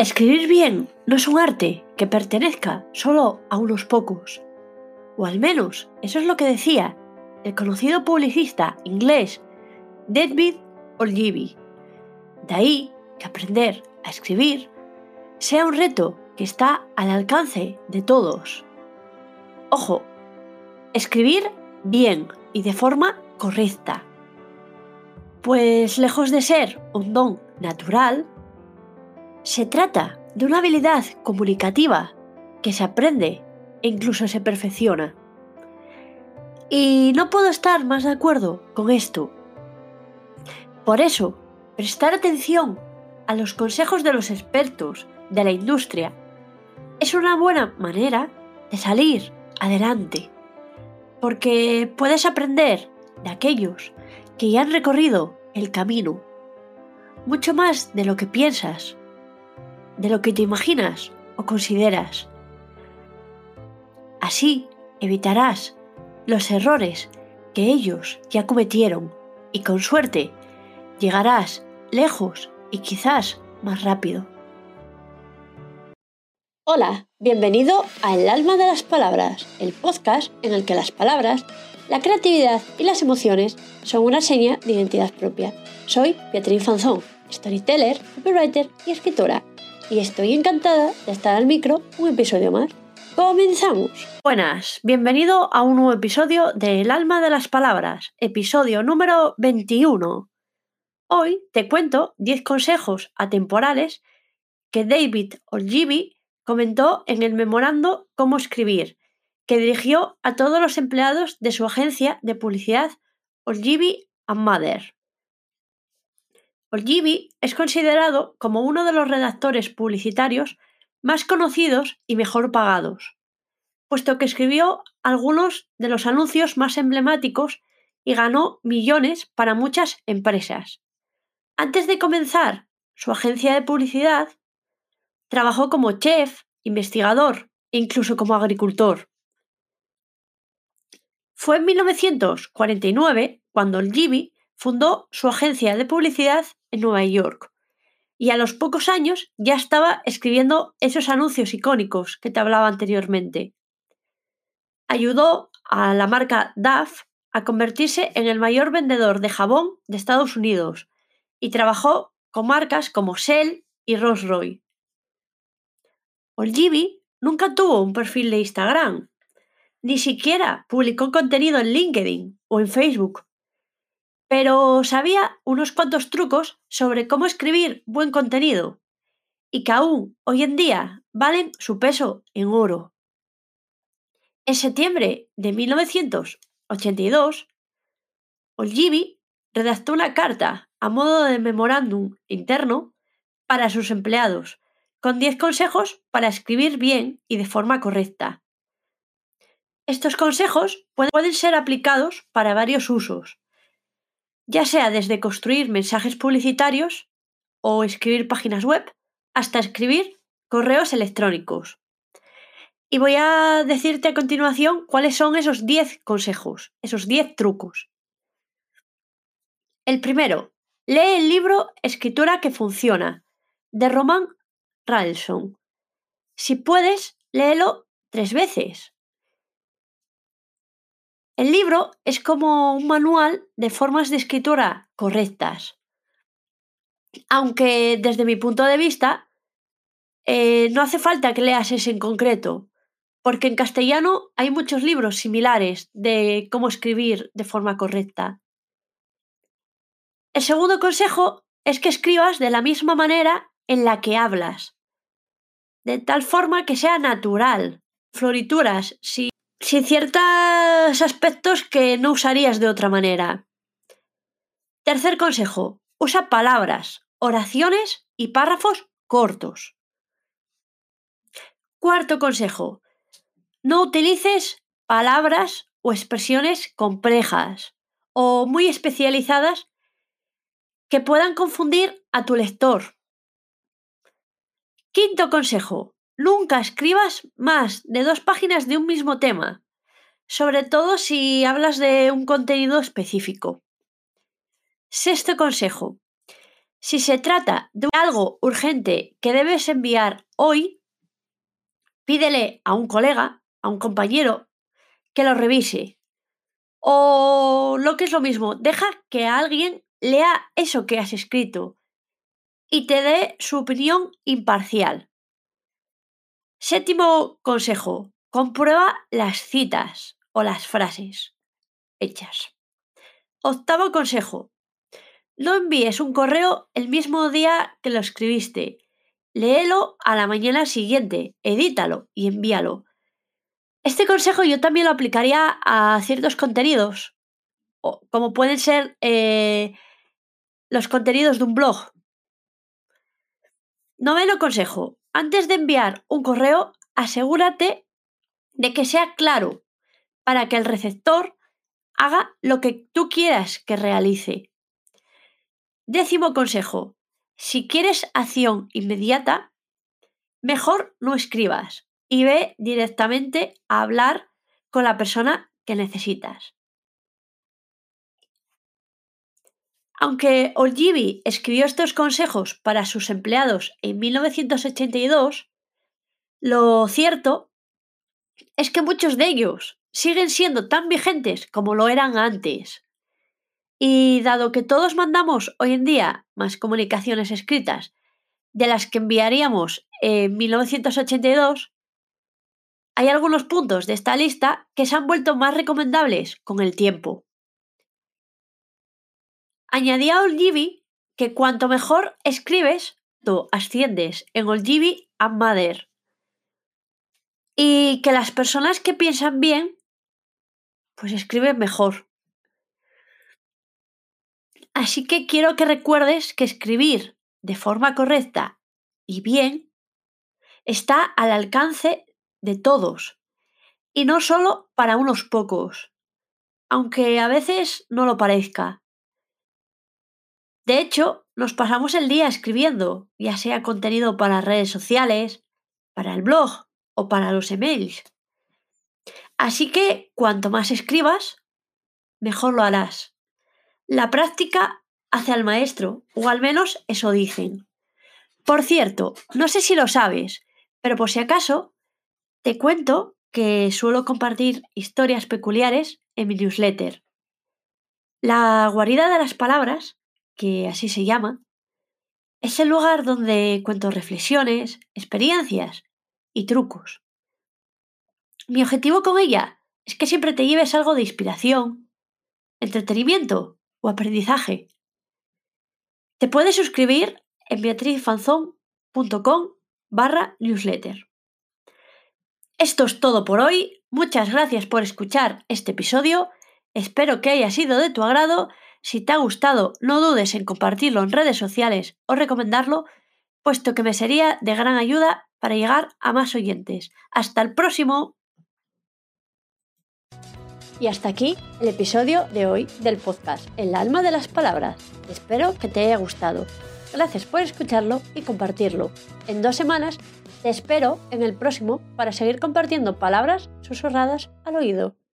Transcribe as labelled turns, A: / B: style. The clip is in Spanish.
A: Escribir bien no es un arte que pertenezca solo a unos pocos. O al menos eso es lo que decía el conocido publicista inglés David Ogilvy. De ahí que aprender a escribir sea un reto que está al alcance de todos. Ojo, escribir bien y de forma correcta. Pues lejos de ser un don natural, se trata de una habilidad comunicativa que se aprende e incluso se perfecciona. Y no puedo estar más de acuerdo con esto. Por eso, prestar atención a los consejos de los expertos de la industria es una buena manera de salir adelante, porque puedes aprender de aquellos que ya han recorrido el camino, mucho más de lo que piensas, de lo que te imaginas o consideras. Así evitarás los errores que ellos ya cometieron y con suerte llegarás lejos y quizás más rápido. Hola, bienvenido a El alma de las palabras, el podcast en el que las palabras, la creatividad y las emociones son una seña de identidad propia. Soy Beatriz Fanzón, storyteller, copywriter y escritora, y estoy encantada de estar al micro un episodio más. ¡Comenzamos! Buenas, bienvenido a un nuevo episodio de El alma de las palabras, episodio número 21. Hoy te cuento 10 consejos atemporales que David Ogilvy comentó en el memorando Cómo escribir, que dirigió a todos los empleados de su agencia de publicidad Ogilvy Mother. Ogilvy es considerado como uno de los redactores publicitarios más conocidos y mejor pagados, puesto que escribió algunos de los anuncios más emblemáticos y ganó millones para muchas empresas. Antes de comenzar su agencia de publicidad, Trabajó como chef, investigador e incluso como agricultor. Fue en 1949 cuando el Gibi fundó su agencia de publicidad en Nueva York y a los pocos años ya estaba escribiendo esos anuncios icónicos que te hablaba anteriormente. Ayudó a la marca DAF a convertirse en el mayor vendedor de jabón de Estados Unidos y trabajó con marcas como Shell y Rolls-Royce. Olgivi nunca tuvo un perfil de Instagram, ni siquiera publicó contenido en LinkedIn o en Facebook, pero sabía unos cuantos trucos sobre cómo escribir buen contenido y que aún hoy en día valen su peso en oro. En septiembre de 1982, Olgivi redactó una carta a modo de memorándum interno para sus empleados con 10 consejos para escribir bien y de forma correcta. Estos consejos pueden ser aplicados para varios usos, ya sea desde construir mensajes publicitarios o escribir páginas web hasta escribir correos electrónicos. Y voy a decirte a continuación cuáles son esos 10 consejos, esos 10 trucos. El primero, lee el libro Escritura que funciona, de Roman Ralson. Si puedes, léelo tres veces. El libro es como un manual de formas de escritura correctas. Aunque desde mi punto de vista, eh, no hace falta que leas ese en concreto, porque en castellano hay muchos libros similares de cómo escribir de forma correcta. El segundo consejo es que escribas de la misma manera en la que hablas, de tal forma que sea natural, florituras, sin, ciertos aspectos que no usarías de otra manera. Tercer consejo, usa palabras, oraciones y párrafos cortos. Cuarto consejo, no utilices palabras o expresiones complejas o muy especializadas que puedan confundir a tu lector. Quinto consejo. Nunca escribas más de dos páginas de un mismo tema, sobre todo si hablas de un contenido específico. Sexto consejo. Si se trata de algo urgente que debes enviar hoy, pídele a un colega, a un compañero, que lo revise. O lo que es lo mismo, deja que alguien lea eso que has escrito y te dé su opinión imparcial. Séptimo consejo, comprueba las citas o las frases hechas. Octavo consejo, no envíes un correo el mismo día que lo escribiste. Léelo a la mañana siguiente, edítalo y envíalo. Este consejo yo también lo aplicaría a ciertos contenidos, como pueden ser eh, los contenidos de un blog. Noveno consejo. Antes de enviar un correo, asegúrate de que sea claro para que el receptor haga lo que tú quieras que realice. Décimo consejo. Si quieres acción inmediata, mejor no escribas y ve directamente a hablar con la persona que necesitas. Aunque Olgivi escribió estos consejos para sus empleados en 1982, lo cierto es que muchos de ellos siguen siendo tan vigentes como lo eran antes. Y dado que todos mandamos hoy en día más comunicaciones escritas de las que enviaríamos en 1982, hay algunos puntos de esta lista que se han vuelto más recomendables con el tiempo. Añadía Olgivi que cuanto mejor escribes, tú asciendes en Olgivi a Mother. Y que las personas que piensan bien, pues escriben mejor. Así que quiero que recuerdes que escribir de forma correcta y bien está al alcance de todos y no solo para unos pocos, aunque a veces no lo parezca. De hecho, nos pasamos el día escribiendo, ya sea contenido para redes sociales, para el blog o para los emails. Así que cuanto más escribas, mejor lo harás. La práctica hace al maestro, o al menos eso dicen. Por cierto, no sé si lo sabes, pero por si acaso, te cuento que suelo compartir historias peculiares en mi newsletter. La guarida de las palabras que así se llama, es el lugar donde cuento reflexiones, experiencias y trucos. Mi objetivo con ella es que siempre te lleves algo de inspiración, entretenimiento o aprendizaje. Te puedes suscribir en beatrizfanzón.com barra newsletter. Esto es todo por hoy. Muchas gracias por escuchar este episodio. Espero que haya sido de tu agrado si te ha gustado, no dudes en compartirlo en redes sociales o recomendarlo, puesto que me sería de gran ayuda para llegar a más oyentes. Hasta el próximo. Y hasta aquí el episodio de hoy del podcast El alma de las palabras. Espero que te haya gustado. Gracias por escucharlo y compartirlo. En dos semanas te espero en el próximo para seguir compartiendo palabras susurradas al oído.